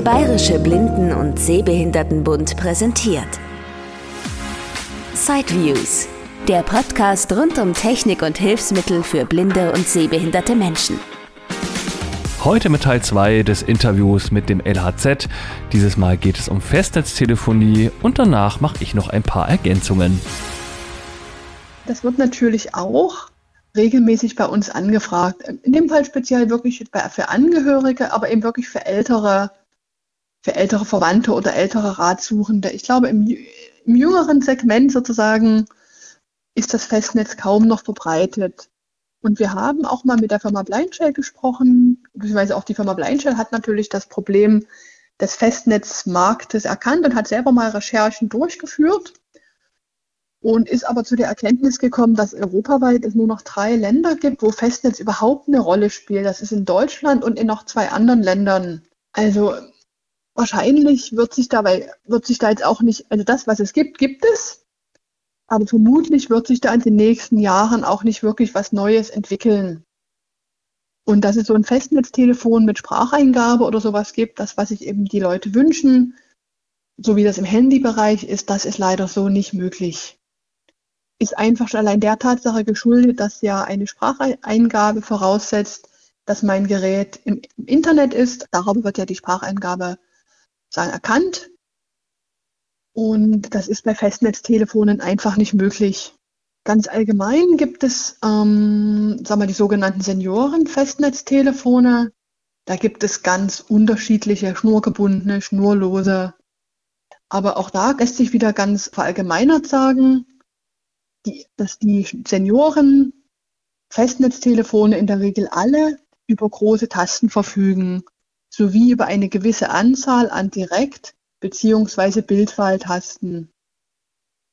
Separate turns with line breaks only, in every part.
Der Bayerische Blinden- und Sehbehindertenbund präsentiert Sideviews, der Podcast rund um Technik und Hilfsmittel für blinde und sehbehinderte Menschen.
Heute mit Teil 2 des Interviews mit dem LHZ. Dieses Mal geht es um Festnetztelefonie und danach mache ich noch ein paar Ergänzungen.
Das wird natürlich auch regelmäßig bei uns angefragt. In dem Fall speziell wirklich für Angehörige, aber eben wirklich für ältere, für ältere Verwandte oder ältere Ratsuchende. Ich glaube, im, im jüngeren Segment sozusagen ist das Festnetz kaum noch verbreitet. Und wir haben auch mal mit der Firma Blindshell gesprochen, beziehungsweise auch die Firma Blindshell hat natürlich das Problem des Festnetzmarktes erkannt und hat selber mal Recherchen durchgeführt und ist aber zu der Erkenntnis gekommen, dass europaweit es nur noch drei Länder gibt, wo Festnetz überhaupt eine Rolle spielt. Das ist in Deutschland und in noch zwei anderen Ländern. Also wahrscheinlich wird sich dabei, wird sich da jetzt auch nicht, also das, was es gibt, gibt es. Aber vermutlich wird sich da in den nächsten Jahren auch nicht wirklich was Neues entwickeln. Und dass es so ein Festnetztelefon mit Spracheingabe oder sowas gibt, das, was sich eben die Leute wünschen, so wie das im Handybereich ist, das ist leider so nicht möglich. Ist einfach schon allein der Tatsache geschuldet, dass ja eine Spracheingabe voraussetzt, dass mein Gerät im Internet ist. Darüber wird ja die Spracheingabe sagen, erkannt. Und das ist bei Festnetztelefonen einfach nicht möglich. Ganz allgemein gibt es, ähm, sagen wir, die sogenannten Senioren-Festnetztelefone. Da gibt es ganz unterschiedliche schnurgebundene, schnurlose. Aber auch da lässt sich wieder ganz verallgemeinert sagen, die, dass die Senioren Festnetztelefone in der Regel alle über große Tasten verfügen, sowie über eine gewisse Anzahl an Direkt- bzw. Bildwahltasten.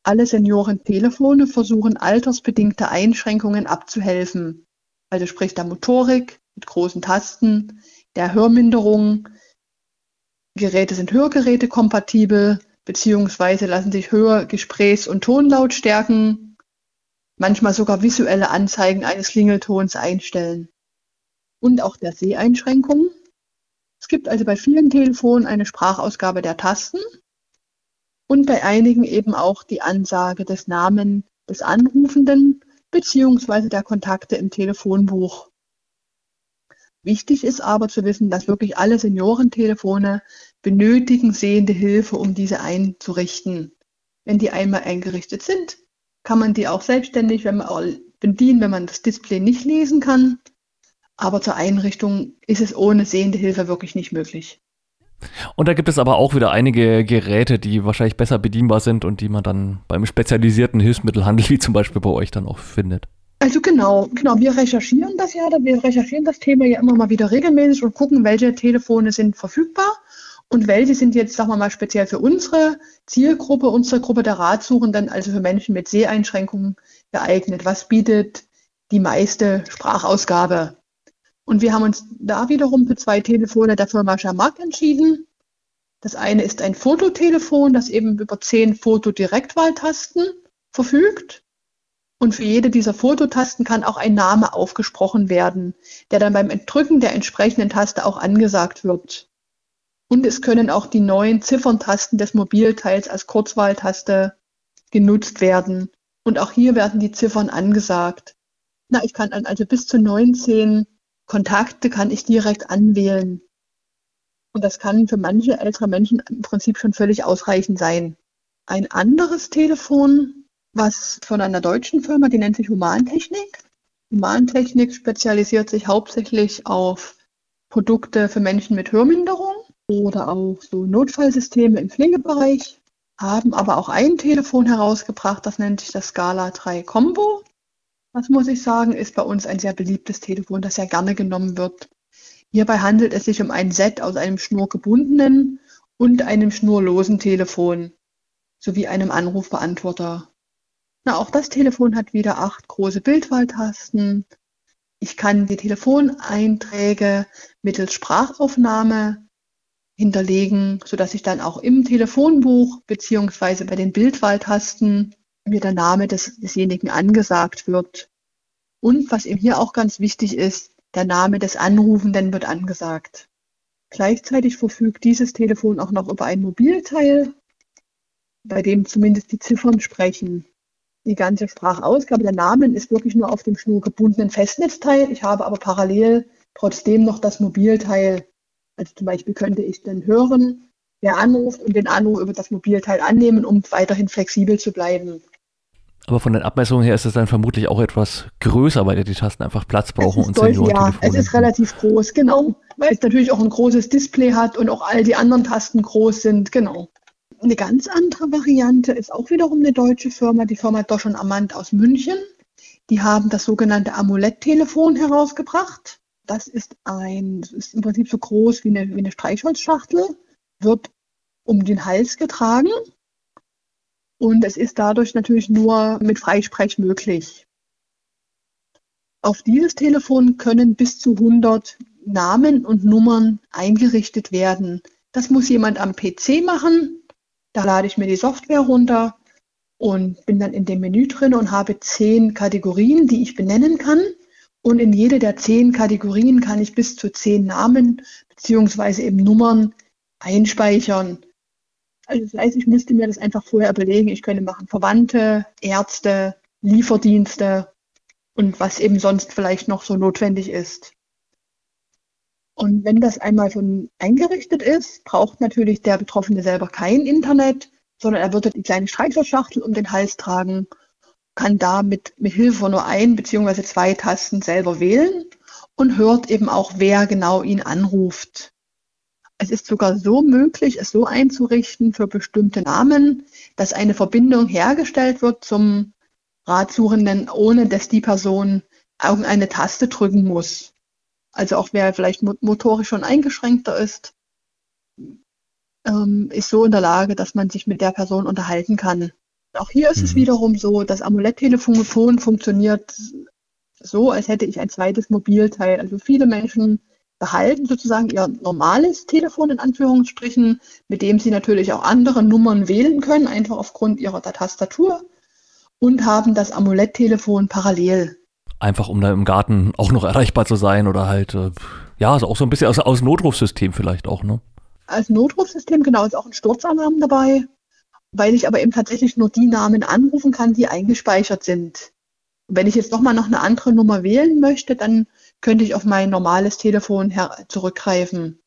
Alle Seniorentelefone versuchen altersbedingte Einschränkungen abzuhelfen, also sprich der Motorik mit großen Tasten, der Hörminderung. Geräte sind Hörgeräte kompatibel, beziehungsweise lassen sich Hör-, Gesprächs- und Tonlautstärken, manchmal sogar visuelle Anzeigen eines Klingeltons einstellen. Und auch der Seheinschränkungen. Es gibt also bei vielen Telefonen eine Sprachausgabe der Tasten und bei einigen eben auch die Ansage des Namen des Anrufenden beziehungsweise der Kontakte im Telefonbuch. Wichtig ist aber zu wissen, dass wirklich alle Seniorentelefone benötigen sehende Hilfe, um diese einzurichten. Wenn die einmal eingerichtet sind, kann man die auch selbstständig wenn man, bedienen, wenn man das Display nicht lesen kann. Aber zur Einrichtung ist es ohne sehende Hilfe wirklich nicht möglich.
Und da gibt es aber auch wieder einige Geräte, die wahrscheinlich besser bedienbar sind und die man dann beim spezialisierten Hilfsmittelhandel, wie zum Beispiel bei euch, dann auch findet.
Also genau, genau, wir recherchieren das ja, wir recherchieren das Thema ja immer mal wieder regelmäßig und gucken, welche Telefone sind verfügbar und welche sind jetzt, sagen wir mal, speziell für unsere Zielgruppe, unsere Gruppe der Ratsuchenden, also für Menschen mit Seheinschränkungen geeignet. Was bietet die meiste Sprachausgabe? Und wir haben uns da wiederum für zwei Telefone der Firma Schamak entschieden. Das eine ist ein Fototelefon, das eben über zehn Fotodirektwahltasten verfügt. Und für jede dieser Fototasten kann auch ein Name aufgesprochen werden, der dann beim Drücken der entsprechenden Taste auch angesagt wird. Und es können auch die neuen Zifferntasten des Mobilteils als Kurzwahltaste genutzt werden. Und auch hier werden die Ziffern angesagt. Na, ich kann also bis zu 19 Kontakte kann ich direkt anwählen. Und das kann für manche ältere Menschen im Prinzip schon völlig ausreichend sein. Ein anderes Telefon, was von einer deutschen Firma, die nennt sich Humantechnik. Humantechnik spezialisiert sich hauptsächlich auf Produkte für Menschen mit Hörminderung oder auch so Notfallsysteme im Pflegebereich, haben aber auch ein Telefon herausgebracht, das nennt sich das Scala 3 Combo. Das muss ich sagen, ist bei uns ein sehr beliebtes Telefon, das sehr gerne genommen wird. Hierbei handelt es sich um ein Set aus einem schnurgebundenen und einem schnurlosen Telefon sowie einem Anrufbeantworter. Na, auch das Telefon hat wieder acht große Bildwahltasten. Ich kann die Telefoneinträge mittels Sprachaufnahme hinterlegen, sodass ich dann auch im Telefonbuch beziehungsweise bei den Bildwahltasten mir der Name des, desjenigen angesagt wird. Und was eben hier auch ganz wichtig ist, der Name des Anrufenden wird angesagt. Gleichzeitig verfügt dieses Telefon auch noch über ein Mobilteil, bei dem zumindest die Ziffern sprechen. Die ganze Sprachausgabe der Namen ist wirklich nur auf dem schnurgebundenen Festnetzteil. Ich habe aber parallel trotzdem noch das Mobilteil. Also zum Beispiel könnte ich dann hören, wer anruft und den Anruf über das Mobilteil annehmen, um weiterhin flexibel zu bleiben.
Aber von den Abmessungen her ist es dann vermutlich auch etwas größer, weil ja die Tasten einfach Platz brauchen
und Senioren Ja, es ist relativ groß, genau. Weil es natürlich auch ein großes Display hat und auch all die anderen Tasten groß sind, genau. Eine ganz andere Variante ist auch wiederum eine deutsche Firma, die Firma Dosch und Amand aus München. Die haben das sogenannte Amulett-Telefon herausgebracht. Das ist ein, das ist im Prinzip so groß wie eine, wie eine Streichholzschachtel, wird um den Hals getragen und es ist dadurch natürlich nur mit Freisprech möglich. Auf dieses Telefon können bis zu 100 Namen und Nummern eingerichtet werden. Das muss jemand am PC machen. Da lade ich mir die Software runter und bin dann in dem Menü drin und habe zehn Kategorien, die ich benennen kann. Und in jede der zehn Kategorien kann ich bis zu zehn Namen beziehungsweise eben Nummern einspeichern. Also das heißt, ich müsste mir das einfach vorher überlegen. Ich könnte machen Verwandte, Ärzte, Lieferdienste und was eben sonst vielleicht noch so notwendig ist. Und wenn das einmal schon eingerichtet ist, braucht natürlich der Betroffene selber kein Internet, sondern er würde die kleine Streichholzschachtel um den Hals tragen, kann da mit, mit Hilfe nur ein bzw. zwei Tasten selber wählen und hört eben auch, wer genau ihn anruft. Es ist sogar so möglich, es so einzurichten für bestimmte Namen, dass eine Verbindung hergestellt wird zum Ratsuchenden, ohne dass die Person irgendeine Taste drücken muss. Also auch wer vielleicht motorisch schon eingeschränkter ist, ähm, ist so in der Lage, dass man sich mit der Person unterhalten kann. Auch hier ist mhm. es wiederum so, das Amuletttelefon funktioniert so, als hätte ich ein zweites Mobilteil. Also viele Menschen behalten sozusagen ihr normales Telefon in Anführungsstrichen, mit dem sie natürlich auch andere Nummern wählen können, einfach aufgrund ihrer Tastatur und haben das Amuletttelefon parallel.
Einfach um da im Garten auch noch erreichbar zu sein oder halt, äh, ja, also auch so ein bisschen aus, aus Notrufsystem vielleicht auch, ne?
Als Notrufsystem, genau, ist auch ein Sturzalarm dabei, weil ich aber eben tatsächlich nur die Namen anrufen kann, die eingespeichert sind. wenn ich jetzt nochmal noch eine andere Nummer wählen möchte, dann könnte ich auf mein normales Telefon zurückgreifen.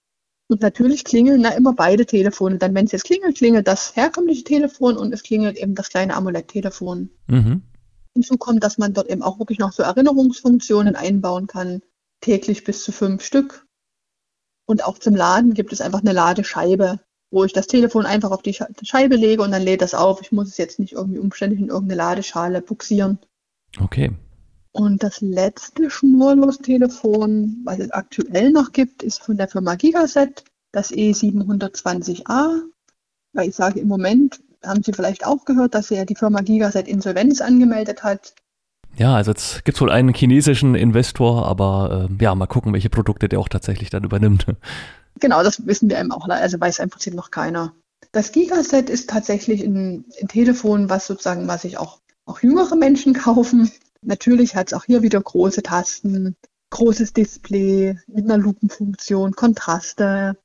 Und natürlich klingeln da immer beide Telefone. Dann, wenn es jetzt klingelt, klingelt das herkömmliche Telefon und es klingelt eben das kleine Amulett-Telefon. Mhm. Hinzu kommt, dass man dort eben auch wirklich noch so Erinnerungsfunktionen einbauen kann. Täglich bis zu fünf Stück. Und auch zum Laden gibt es einfach eine Ladescheibe, wo ich das Telefon einfach auf die Scheibe lege und dann lädt das auf. Ich muss es jetzt nicht irgendwie umständlich in irgendeine Ladeschale buxieren.
Okay.
Und das letzte Schnurlos-Telefon, was es aktuell noch gibt, ist von der Firma Gigaset, das E720A. Weil ich sage, im Moment haben Sie vielleicht auch gehört, dass ja die Firma Gigaset Insolvenz angemeldet hat.
Ja, also jetzt gibt es wohl einen chinesischen Investor, aber äh, ja, mal gucken, welche Produkte der auch tatsächlich dann übernimmt.
Genau, das wissen wir eben auch, also weiß im Prinzip noch keiner. Das Gigaset ist tatsächlich ein, ein Telefon, was sozusagen, was sich auch, auch jüngere Menschen kaufen. Natürlich hat es auch hier wieder große Tasten, großes Display mit einer Lupenfunktion, Kontraste.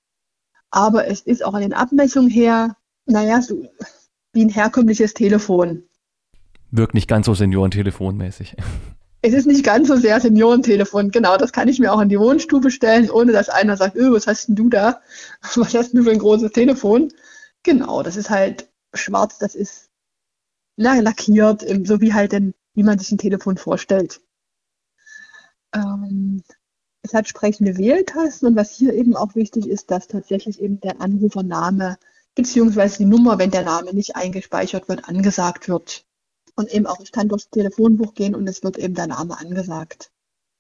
Aber es ist auch an den Abmessungen her, naja, so wie ein herkömmliches Telefon.
Wirkt nicht ganz so seniorentelefonmäßig.
Es ist nicht ganz so sehr Seniorentelefon, genau. Das kann ich mir auch in die Wohnstube stellen, ohne dass einer sagt, öh, was hast denn du da? Was hast du für ein großes Telefon? Genau, das ist halt schwarz, das ist lackiert, so wie halt ein wie man sich ein Telefon vorstellt. Ähm, es hat sprechende Wähltasten und was hier eben auch wichtig ist, dass tatsächlich eben der Anrufername beziehungsweise die Nummer, wenn der Name nicht eingespeichert wird, angesagt wird. Und eben auch, ich kann durchs Telefonbuch gehen und es wird eben der Name angesagt.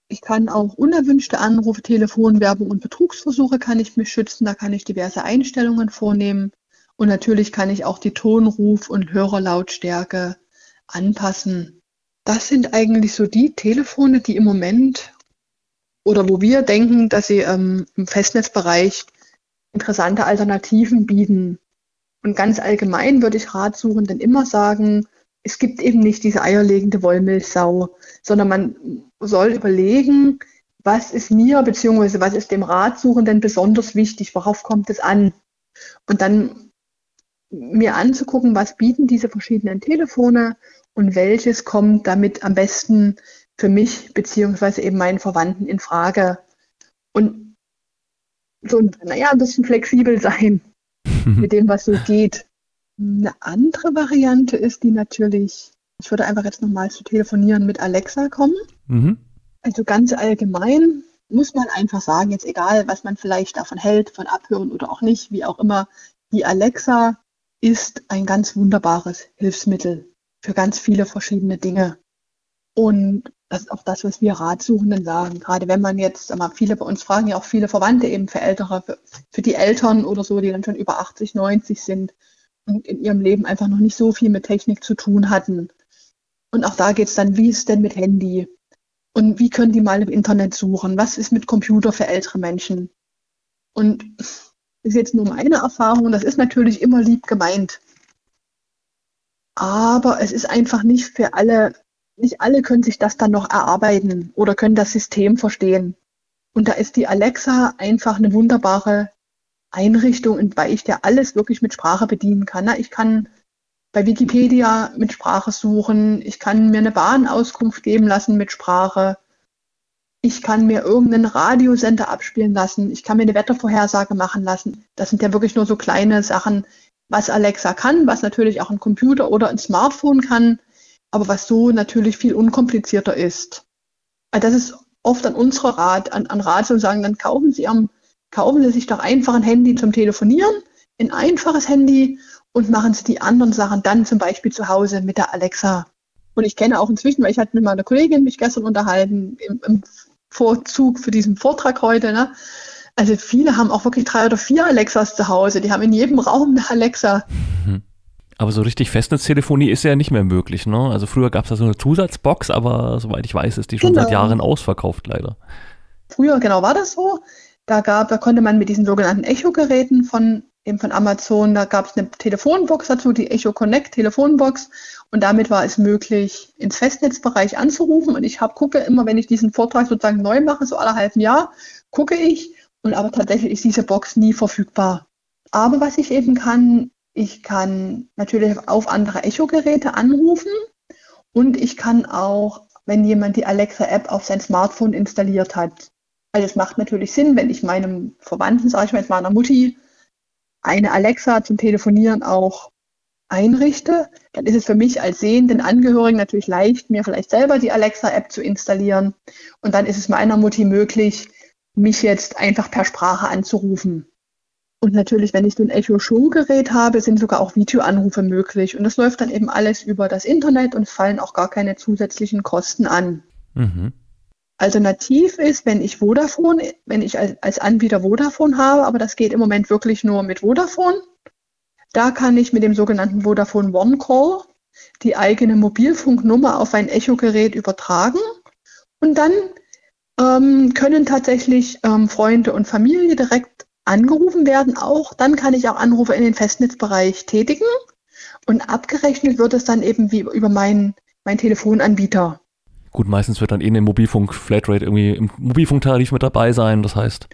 Ich kann auch unerwünschte Anrufe, Telefonwerbung und Betrugsversuche kann ich mich schützen. Da kann ich diverse Einstellungen vornehmen. Und natürlich kann ich auch die Tonruf- und Hörerlautstärke anpassen. Das sind eigentlich so die Telefone, die im Moment oder wo wir denken, dass sie ähm, im Festnetzbereich interessante Alternativen bieten. Und ganz allgemein würde ich Ratsuchenden immer sagen, es gibt eben nicht diese eierlegende Wollmilchsau, sondern man soll überlegen, was ist mir beziehungsweise was ist dem Ratsuchenden besonders wichtig, worauf kommt es an? Und dann mir anzugucken, was bieten diese verschiedenen Telefone und welches kommt damit am besten für mich beziehungsweise eben meinen Verwandten in Frage. Und so, naja, ein bisschen flexibel sein mit dem, was so geht. Eine andere Variante ist die natürlich, ich würde einfach jetzt nochmal zu telefonieren mit Alexa kommen. Mhm. Also ganz allgemein muss man einfach sagen, jetzt egal, was man vielleicht davon hält, von Abhören oder auch nicht, wie auch immer, die Alexa ist ein ganz wunderbares Hilfsmittel für ganz viele verschiedene Dinge. Und das ist auch das, was wir Ratsuchenden sagen. Gerade wenn man jetzt, mal, viele bei uns fragen ja auch viele Verwandte eben für Ältere, für, für die Eltern oder so, die dann schon über 80, 90 sind und in ihrem Leben einfach noch nicht so viel mit Technik zu tun hatten. Und auch da geht es dann, wie ist denn mit Handy? Und wie können die mal im Internet suchen? Was ist mit Computer für ältere Menschen? Und ist jetzt nur meine Erfahrung, das ist natürlich immer lieb gemeint. Aber es ist einfach nicht für alle, nicht alle können sich das dann noch erarbeiten oder können das System verstehen. Und da ist die Alexa einfach eine wunderbare Einrichtung, weil ich ja alles wirklich mit Sprache bedienen kann. Ich kann bei Wikipedia mit Sprache suchen, ich kann mir eine Bahnauskunft geben lassen mit Sprache, ich kann mir irgendeinen Radiosender abspielen lassen, ich kann mir eine Wettervorhersage machen lassen. Das sind ja wirklich nur so kleine Sachen, was Alexa kann, was natürlich auch ein Computer oder ein Smartphone kann, aber was so natürlich viel unkomplizierter ist. Also das ist oft an unserer Rat, an, an Rat zu sagen, dann kaufen Sie, am, kaufen Sie sich doch einfach ein Handy zum Telefonieren, ein einfaches Handy und machen Sie die anderen Sachen dann zum Beispiel zu Hause mit der Alexa. Und ich kenne auch inzwischen, weil ich hatte mit meiner Kollegin mich gestern unterhalten, im, im Vorzug für diesen Vortrag heute, ne? Also viele haben auch wirklich drei oder vier Alexas zu Hause. Die haben in jedem Raum eine Alexa.
Mhm. Aber so richtig Festnetztelefonie ist ja nicht mehr möglich, ne? Also früher gab es da so eine Zusatzbox, aber soweit ich weiß, ist die schon genau. seit Jahren ausverkauft, leider.
Früher, genau, war das so. Da gab, da konnte man mit diesen sogenannten Echo-Geräten von eben von Amazon. Da gab es eine Telefonbox dazu, die Echo Connect Telefonbox. Und damit war es möglich, ins Festnetzbereich anzurufen. Und ich hab, gucke immer, wenn ich diesen Vortrag sozusagen neu mache, so alle halben Jahr, gucke ich. Und aber tatsächlich ist diese Box nie verfügbar. Aber was ich eben kann, ich kann natürlich auf andere Echo-Geräte anrufen. Und ich kann auch, wenn jemand die Alexa-App auf sein Smartphone installiert hat. Also es macht natürlich Sinn, wenn ich meinem Verwandten, sage ich mal jetzt meiner Mutti, eine Alexa zum Telefonieren auch einrichte, dann ist es für mich als sehenden Angehörigen natürlich leicht, mir vielleicht selber die Alexa-App zu installieren. Und dann ist es meiner Mutti möglich, mich jetzt einfach per Sprache anzurufen. Und natürlich, wenn ich so ein Echo-Show-Gerät habe, sind sogar auch Videoanrufe möglich. Und das läuft dann eben alles über das Internet und es fallen auch gar keine zusätzlichen Kosten an. Mhm. Alternativ ist, wenn ich Vodafone, wenn ich als, als Anbieter Vodafone habe, aber das geht im Moment wirklich nur mit Vodafone. Da kann ich mit dem sogenannten Vodafone One Call die eigene Mobilfunknummer auf ein Echo-Gerät übertragen und dann ähm, können tatsächlich ähm, Freunde und Familie direkt angerufen werden. Auch dann kann ich auch Anrufe in den Festnetzbereich tätigen und abgerechnet wird es dann eben wie über meinen mein Telefonanbieter.
Gut, meistens wird dann eh eine Mobilfunk-Flatrate irgendwie im Mobilfunktarif mit dabei sein. Das heißt,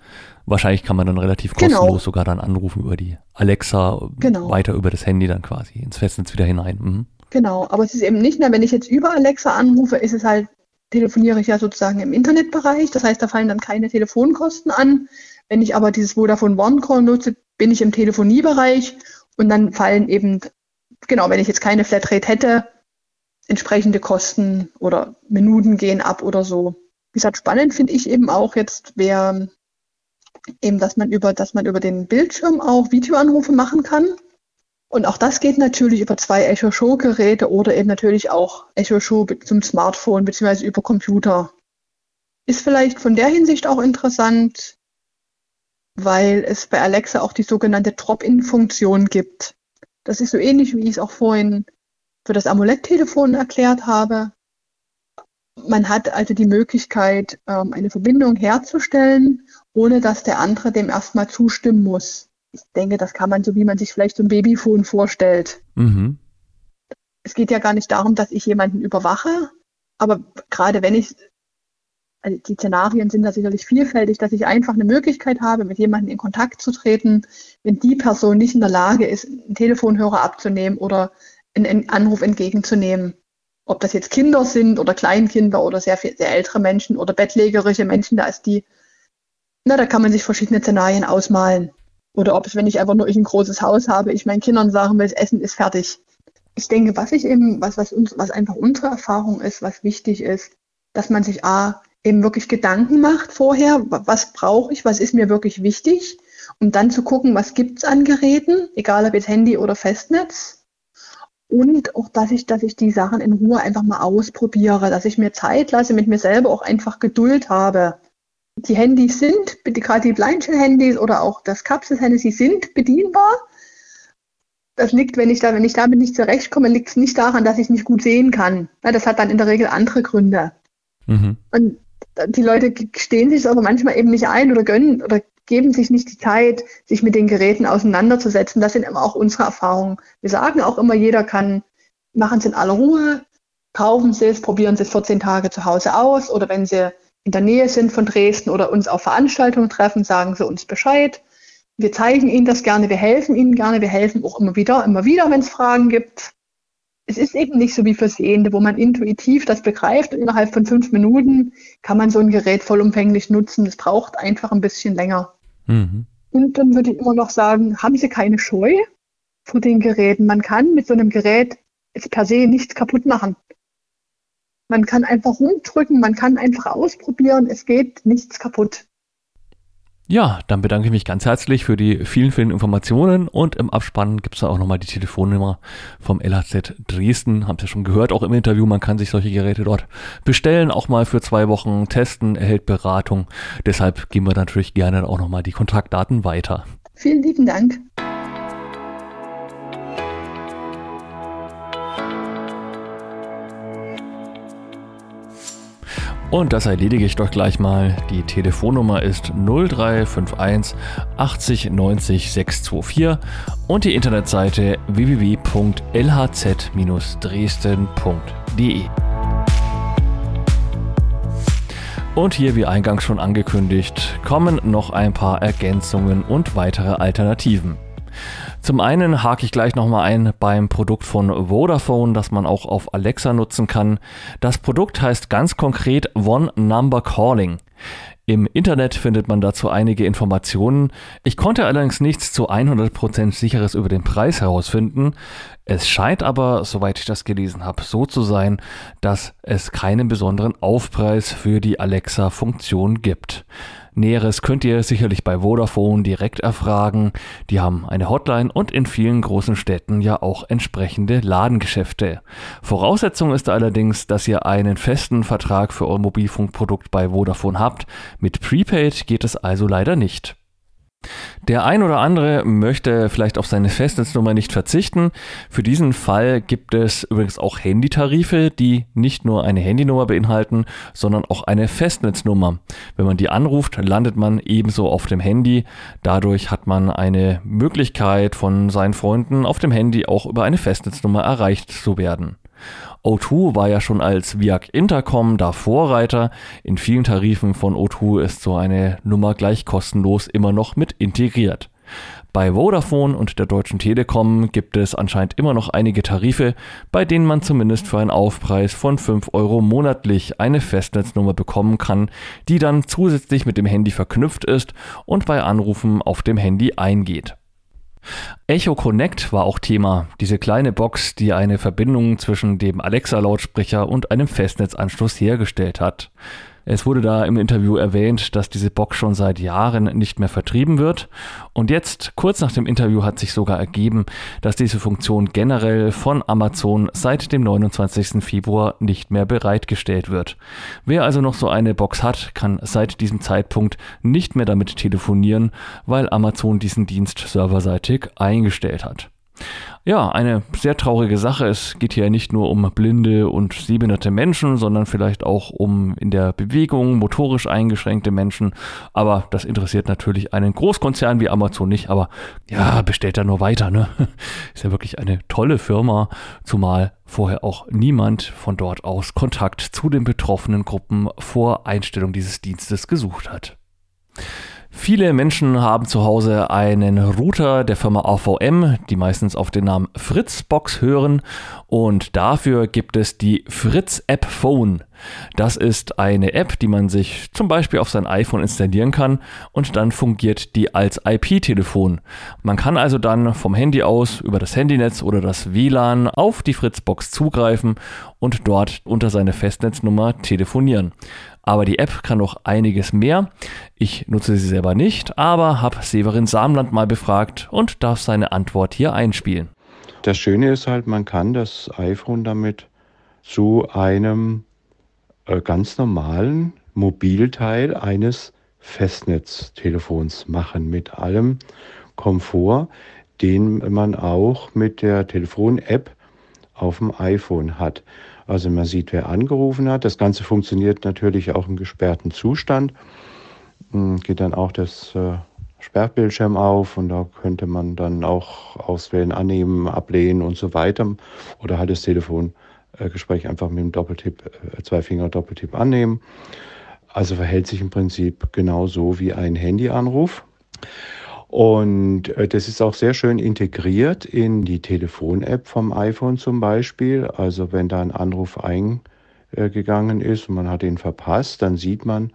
wahrscheinlich kann man dann relativ genau. kostenlos genau. sogar dann anrufen über die Alexa, genau. weiter über das Handy dann quasi ins Festnetz wieder hinein. Mhm.
Genau, aber es ist eben nicht mehr, wenn ich jetzt über Alexa anrufe, ist es halt, telefoniere ich ja sozusagen im Internetbereich. Das heißt, da fallen dann keine Telefonkosten an. Wenn ich aber dieses Vodafone One Call nutze, bin ich im Telefoniebereich und dann fallen eben, genau, wenn ich jetzt keine Flatrate hätte, entsprechende Kosten oder Minuten gehen ab oder so. Wie gesagt, spannend finde ich eben auch jetzt, wer eben, dass man über, dass man über den Bildschirm auch Videoanrufe machen kann. Und auch das geht natürlich über zwei Echo Show Geräte oder eben natürlich auch Echo Show zum Smartphone bzw. über Computer. Ist vielleicht von der Hinsicht auch interessant, weil es bei Alexa auch die sogenannte Drop-in-Funktion gibt. Das ist so ähnlich, wie ich es auch vorhin für das Amulett-Telefon erklärt habe. Man hat also die Möglichkeit, ähm, eine Verbindung herzustellen, ohne dass der andere dem erstmal zustimmen muss. Ich denke, das kann man so, wie man sich vielleicht so ein Babyphone vorstellt. Mhm. Es geht ja gar nicht darum, dass ich jemanden überwache, aber gerade wenn ich also die Szenarien sind da sicherlich vielfältig, dass ich einfach eine Möglichkeit habe, mit jemandem in Kontakt zu treten, wenn die Person nicht in der Lage ist, einen Telefonhörer abzunehmen oder einen Anruf entgegenzunehmen. Ob das jetzt Kinder sind oder Kleinkinder oder sehr, viel, sehr ältere Menschen oder bettlägerische Menschen, da ist die, na, da kann man sich verschiedene Szenarien ausmalen. Oder ob es, wenn ich einfach nur ich ein großes Haus habe, ich meinen Kindern sagen will, das Essen ist fertig. Ich denke, was ich eben, was, was uns, was einfach unsere Erfahrung ist, was wichtig ist, dass man sich A, eben wirklich Gedanken macht vorher, was brauche ich, was ist mir wirklich wichtig, um dann zu gucken, was gibt es an Geräten, egal ob jetzt Handy oder Festnetz. Und auch, dass ich, dass ich die Sachen in Ruhe einfach mal ausprobiere, dass ich mir Zeit lasse, mit mir selber auch einfach Geduld habe. Die Handys sind, gerade die Blindshell-Handys oder auch das Kapsel-Handy, sie sind bedienbar. Das liegt, wenn ich, da, wenn ich damit nicht zurechtkomme, liegt es nicht daran, dass ich nicht gut sehen kann. das hat dann in der Regel andere Gründe. Mhm. Und die Leute stehen sich aber manchmal eben nicht ein oder gönnen oder geben sich nicht die Zeit, sich mit den Geräten auseinanderzusetzen. Das sind immer auch unsere Erfahrungen. Wir sagen auch immer, jeder kann, machen es in aller Ruhe, kaufen Sie es, probieren Sie es 14 Tage zu Hause aus oder wenn Sie in der Nähe sind von Dresden oder uns auf Veranstaltungen treffen, sagen Sie uns Bescheid. Wir zeigen Ihnen das gerne, wir helfen Ihnen gerne, wir helfen auch immer wieder, immer wieder, wenn es Fragen gibt es ist eben nicht so wie für Sehende, wo man intuitiv das begreift und innerhalb von fünf Minuten kann man so ein Gerät vollumfänglich nutzen. Es braucht einfach ein bisschen länger. Mhm. Und dann würde ich immer noch sagen, haben Sie keine Scheu vor den Geräten. Man kann mit so einem Gerät jetzt per se nichts kaputt machen. Man kann einfach rumdrücken, man kann einfach ausprobieren, es geht nichts kaputt.
Ja, dann bedanke ich mich ganz herzlich für die vielen, vielen Informationen und im Abspann gibt es da auch nochmal die Telefonnummer vom LHZ Dresden. Habt ihr schon gehört, auch im Interview, man kann sich solche Geräte dort bestellen, auch mal für zwei Wochen testen, erhält Beratung. Deshalb geben wir natürlich gerne auch nochmal die Kontaktdaten weiter.
Vielen lieben Dank.
Und das erledige ich doch gleich mal. Die Telefonnummer ist 0351 80 90 624 und die Internetseite www.lhz-dresden.de. Und hier, wie eingangs schon angekündigt, kommen noch ein paar Ergänzungen und weitere Alternativen. Zum einen hake ich gleich nochmal ein beim Produkt von Vodafone, das man auch auf Alexa nutzen kann. Das Produkt heißt ganz konkret One Number Calling. Im Internet findet man dazu einige Informationen. Ich konnte allerdings nichts zu 100% sicheres über den Preis herausfinden. Es scheint aber, soweit ich das gelesen habe, so zu sein, dass es keinen besonderen Aufpreis für die Alexa-Funktion gibt. Näheres könnt ihr sicherlich bei Vodafone direkt erfragen. Die haben eine Hotline und in vielen großen Städten ja auch entsprechende Ladengeschäfte. Voraussetzung ist allerdings, dass ihr einen festen Vertrag für euer Mobilfunkprodukt bei Vodafone habt. Mit Prepaid geht es also leider nicht. Der ein oder andere möchte vielleicht auf seine Festnetznummer nicht verzichten. Für diesen Fall gibt es übrigens auch Handytarife, die nicht nur eine Handynummer beinhalten, sondern auch eine Festnetznummer. Wenn man die anruft, landet man ebenso auf dem Handy. Dadurch hat man eine Möglichkeit von seinen Freunden auf dem Handy auch über eine Festnetznummer erreicht zu werden. O2 war ja schon als Viac Intercom da Vorreiter. In vielen Tarifen von O2 ist so eine Nummer gleich kostenlos immer noch mit integriert. Bei Vodafone und der Deutschen Telekom gibt es anscheinend immer noch einige Tarife, bei denen man zumindest für einen Aufpreis von 5 Euro monatlich eine Festnetznummer bekommen kann, die dann zusätzlich mit dem Handy verknüpft ist und bei Anrufen auf dem Handy eingeht. Echo Connect war auch Thema, diese kleine Box, die eine Verbindung zwischen dem Alexa-Lautsprecher und einem Festnetzanschluss hergestellt hat. Es wurde da im Interview erwähnt, dass diese Box schon seit Jahren nicht mehr vertrieben wird. Und jetzt, kurz nach dem Interview, hat sich sogar ergeben, dass diese Funktion generell von Amazon seit dem 29. Februar nicht mehr bereitgestellt wird. Wer also noch so eine Box hat, kann seit diesem Zeitpunkt nicht mehr damit telefonieren, weil Amazon diesen Dienst serverseitig eingestellt hat. Ja, eine sehr traurige Sache. Es geht hier nicht nur um blinde und sehbehinderte Menschen, sondern vielleicht auch um in der Bewegung motorisch eingeschränkte Menschen. Aber das interessiert natürlich einen Großkonzern wie Amazon nicht. Aber ja, bestellt da nur weiter. Ne? Ist ja wirklich eine tolle Firma, zumal vorher auch niemand von dort aus Kontakt zu den betroffenen Gruppen vor Einstellung dieses Dienstes gesucht hat. Viele Menschen haben zu Hause einen Router der Firma AVM, die meistens auf den Namen Fritzbox hören und dafür gibt es die Fritz App Phone. Das ist eine App, die man sich zum Beispiel auf sein iPhone installieren kann und dann fungiert die als IP-Telefon. Man kann also dann vom Handy aus über das Handynetz oder das WLAN auf die Fritzbox zugreifen und dort unter seine Festnetznummer telefonieren. Aber die App kann noch einiges mehr. Ich nutze sie selber nicht, aber habe Severin Samland mal befragt und darf seine Antwort hier einspielen.
Das Schöne ist halt, man kann das iPhone damit zu einem ganz normalen Mobilteil eines Festnetztelefons machen mit allem Komfort, den man auch mit der Telefon-App auf dem iPhone hat. Also man sieht, wer angerufen hat. Das Ganze funktioniert natürlich auch im gesperrten Zustand. Hm, geht dann auch das äh, Sperrbildschirm auf und da könnte man dann auch auswählen, annehmen, ablehnen und so weiter. Oder halt das Telefongespräch einfach mit dem Doppeltipp, äh, zwei Finger Doppeltipp annehmen. Also verhält sich im Prinzip genauso wie ein Handyanruf. Und äh, das ist auch sehr schön integriert in die Telefon-App vom iPhone zum Beispiel. Also wenn da ein Anruf eingegangen ist und man hat ihn verpasst, dann sieht man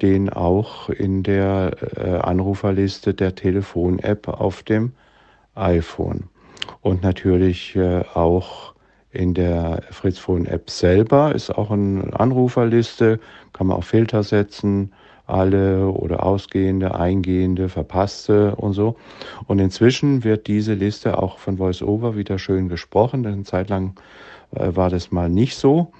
den auch in der äh, Anruferliste der Telefon-App auf dem iPhone. Und natürlich äh, auch in der Fritzphone-App selber ist auch eine Anruferliste, kann man auch Filter setzen alle oder ausgehende, eingehende, verpasste und so. Und inzwischen wird diese Liste auch von VoiceOver wieder schön gesprochen, denn eine Zeit lang äh, war das mal nicht so.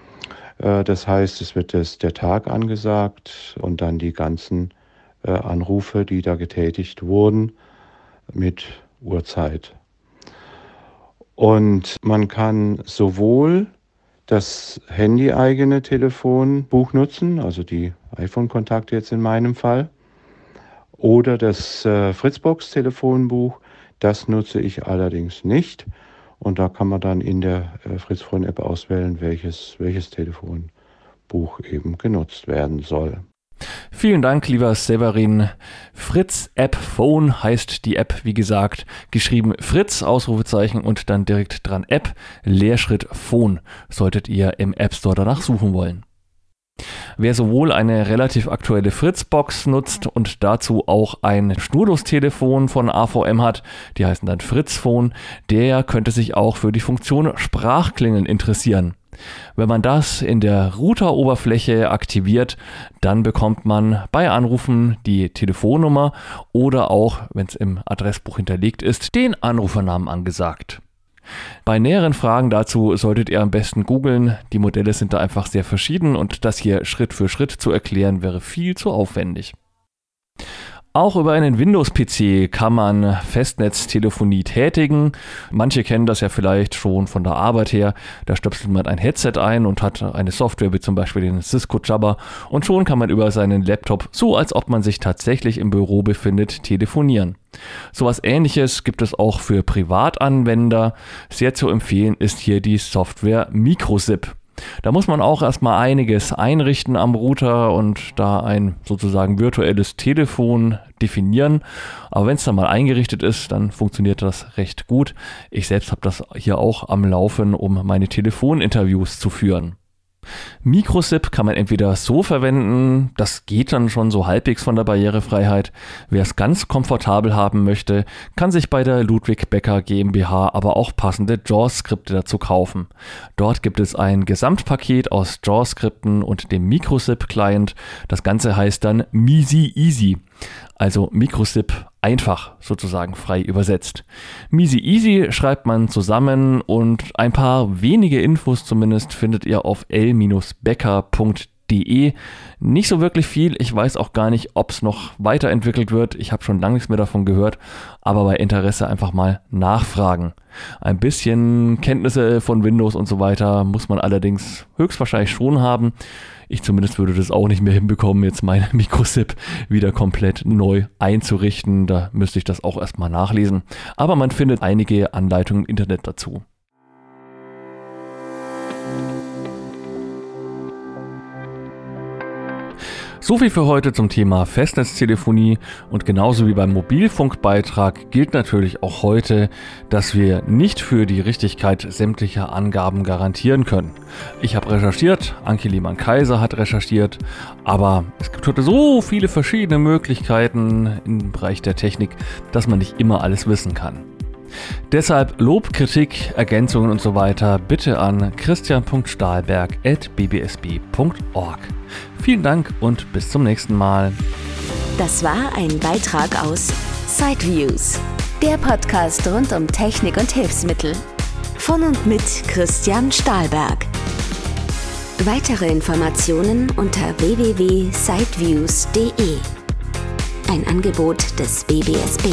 Äh, das heißt, es wird das, der Tag angesagt und dann die ganzen äh, Anrufe, die da getätigt wurden, mit Uhrzeit. Und man kann sowohl das handyeigene Telefonbuch nutzen, also die iPhone-Kontakte jetzt in meinem Fall, oder das äh, Fritzbox-Telefonbuch. Das nutze ich allerdings nicht. Und da kann man dann in der äh, Fritzphone-App auswählen, welches, welches Telefonbuch eben genutzt werden soll.
Vielen Dank, lieber Severin. Fritz App Phone heißt die App, wie gesagt, geschrieben Fritz, Ausrufezeichen und dann direkt dran App, Leerschritt Phone, solltet ihr im App Store danach suchen wollen. Wer sowohl eine relativ aktuelle Fritzbox nutzt und dazu auch ein Schnurlos-Telefon von AVM hat, die heißen dann Fritzphone, der könnte sich auch für die Funktion Sprachklingeln interessieren. Wenn man das in der Routeroberfläche aktiviert, dann bekommt man bei Anrufen die Telefonnummer oder auch, wenn es im Adressbuch hinterlegt ist, den Anrufernamen angesagt. Bei näheren Fragen dazu solltet ihr am besten googeln. Die Modelle sind da einfach sehr verschieden und das hier Schritt für Schritt zu erklären wäre viel zu aufwendig. Auch über einen Windows-PC kann man Festnetztelefonie tätigen. Manche kennen das ja vielleicht schon von der Arbeit her. Da stöpselt man ein Headset ein und hat eine Software wie zum Beispiel den Cisco Jabber und schon kann man über seinen Laptop, so als ob man sich tatsächlich im Büro befindet, telefonieren. Sowas ähnliches gibt es auch für Privatanwender. Sehr zu empfehlen ist hier die Software MicroSip. Da muss man auch erstmal einiges einrichten am Router und da ein sozusagen virtuelles Telefon definieren. Aber wenn es dann mal eingerichtet ist, dann funktioniert das recht gut. Ich selbst habe das hier auch am Laufen, um meine Telefoninterviews zu führen. Microsip kann man entweder so verwenden, das geht dann schon so halbwegs von der Barrierefreiheit. Wer es ganz komfortabel haben möchte, kann sich bei der Ludwig Becker GmbH aber auch passende JAWS-Skripte dazu kaufen. Dort gibt es ein Gesamtpaket aus JAWS-Skripten und dem Microsip-Client. Das Ganze heißt dann Misi Easy also Microsip einfach sozusagen frei übersetzt. Misi Easy schreibt man zusammen und ein paar wenige Infos zumindest findet ihr auf l-becker.de. Nicht so wirklich viel. Ich weiß auch gar nicht, ob es noch weiterentwickelt wird. Ich habe schon lange nichts mehr davon gehört, aber bei Interesse einfach mal nachfragen. Ein bisschen Kenntnisse von Windows und so weiter muss man allerdings höchstwahrscheinlich schon haben. Ich zumindest würde das auch nicht mehr hinbekommen, jetzt meine Mikrosip wieder komplett neu einzurichten. Da müsste ich das auch erstmal nachlesen. Aber man findet einige Anleitungen im Internet dazu. So viel für heute zum Thema Festnetztelefonie und genauso wie beim Mobilfunkbeitrag gilt natürlich auch heute, dass wir nicht für die Richtigkeit sämtlicher Angaben garantieren können. Ich habe recherchiert, Anke Lehmann-Kaiser hat recherchiert, aber es gibt heute so viele verschiedene Möglichkeiten im Bereich der Technik, dass man nicht immer alles wissen kann. Deshalb Lob, Kritik, Ergänzungen und so weiter bitte an christian.stahlberg.bbsb.org. Vielen Dank und bis zum nächsten Mal.
Das war ein Beitrag aus Sideviews, der Podcast rund um Technik und Hilfsmittel. Von und mit Christian Stahlberg. Weitere Informationen unter www.sideviews.de. Ein Angebot des BBSB.